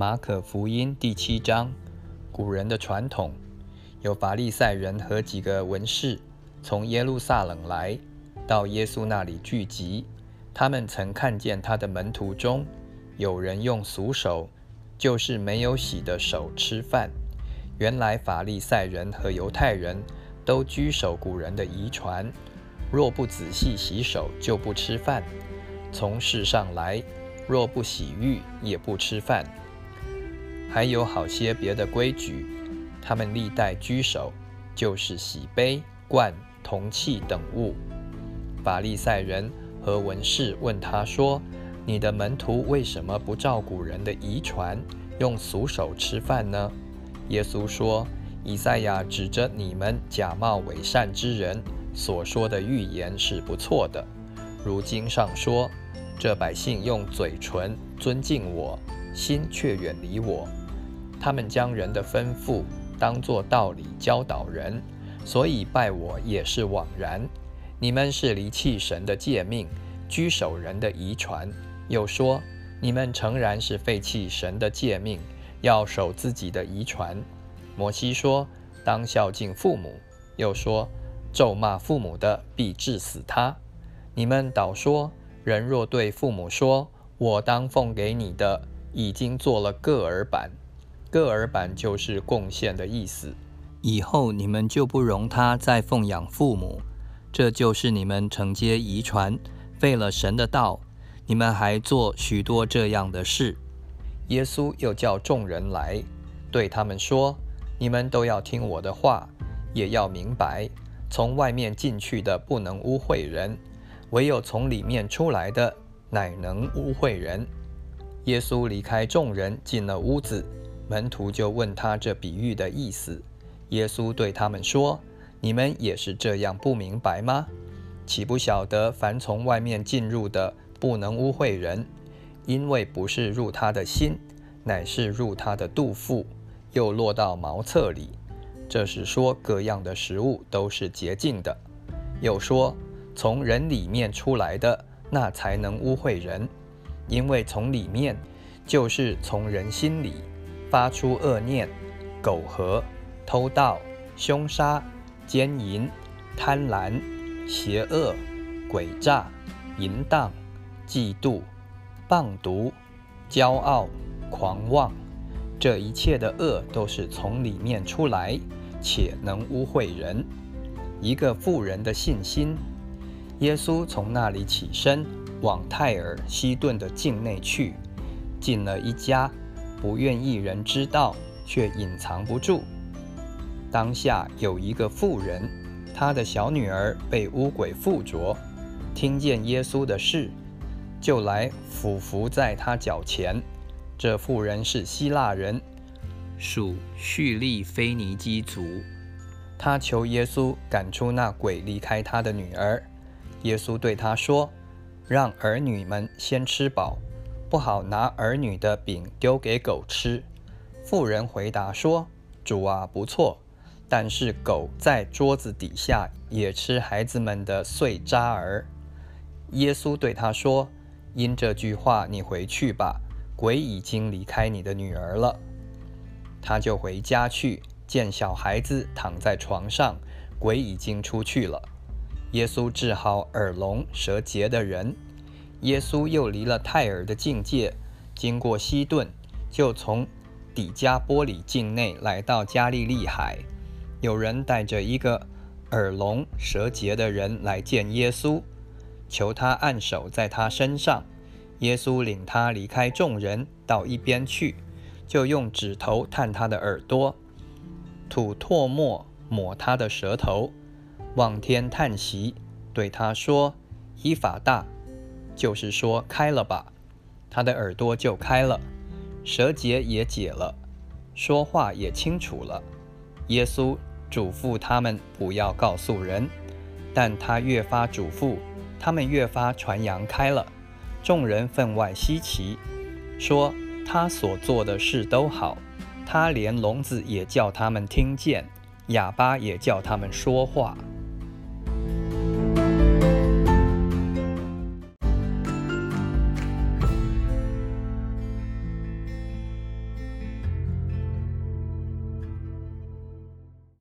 马可福音第七章，古人的传统，有法利赛人和几个文士从耶路撒冷来到耶稣那里聚集。他们曾看见他的门徒中有人用俗手，就是没有洗的手吃饭。原来法利赛人和犹太人都居守古人的遗传，若不仔细洗手，就不吃饭。从世上来，若不洗浴，也不吃饭。还有好些别的规矩，他们历代居守，就是洗杯、罐、铜器等物。法利赛人和文士问他说：“你的门徒为什么不照古人的遗传，用俗手吃饭呢？”耶稣说：“以赛亚指着你们假冒伪善之人所说的预言是不错的。如经上说：这百姓用嘴唇尊敬我，心却远离我。”他们将人的吩咐当作道理教导人，所以拜我也是枉然。你们是离弃神的诫命，居守人的遗传。又说你们诚然是废弃神的诫命，要守自己的遗传。摩西说当孝敬父母，又说咒骂父母的必治死他。你们倒说人若对父母说我当奉给你的，已经做了个儿板。个儿板就是贡献的意思，以后你们就不容他再奉养父母，这就是你们承接遗传，废了神的道。你们还做许多这样的事。耶稣又叫众人来，对他们说：“你们都要听我的话，也要明白，从外面进去的不能污秽人，唯有从里面出来的，乃能污秽人。”耶稣离开众人，进了屋子。门徒就问他这比喻的意思。耶稣对他们说：“你们也是这样不明白吗？岂不晓得凡从外面进入的，不能污秽人，因为不是入他的心，乃是入他的肚腹，又落到茅厕里。这是说各样的食物都是洁净的。又说从人里面出来的，那才能污秽人，因为从里面就是从人心里。”发出恶念、苟合、偷盗、凶杀、奸淫、贪婪、邪恶、诡诈、淫荡、嫉妒、棒毒、骄傲、狂妄，这一切的恶都是从里面出来，且能污秽人。一个妇人的信心，耶稣从那里起身，往泰尔西顿的境内去，进了一家。不愿意人知道，却隐藏不住。当下有一个妇人，她的小女儿被污鬼附着，听见耶稣的事，就来俯伏在他脚前。这妇人是希腊人，属叙利菲尼基族。他求耶稣赶出那鬼，离开他的女儿。耶稣对他说：“让儿女们先吃饱。”不好拿儿女的饼丢给狗吃。妇人回答说：“主啊，不错，但是狗在桌子底下也吃孩子们的碎渣儿。”耶稣对他说：“因这句话，你回去吧，鬼已经离开你的女儿了。”他就回家去，见小孩子躺在床上，鬼已经出去了。耶稣治好耳聋舌结的人。耶稣又离了泰尔的境界，经过西顿，就从底加波里境内来到加利利海。有人带着一个耳聋舌结的人来见耶稣，求他按手在他身上。耶稣领他离开众人，到一边去，就用指头探他的耳朵，吐唾沫抹他的舌头，望天叹息，对他说：“依法大。”就是说，开了吧，他的耳朵就开了，舌结也解了，说话也清楚了。耶稣嘱咐他们不要告诉人，但他越发嘱咐，他们越发传扬开了。众人分外稀奇，说他所做的事都好，他连聋子也叫他们听见，哑巴也叫他们说话。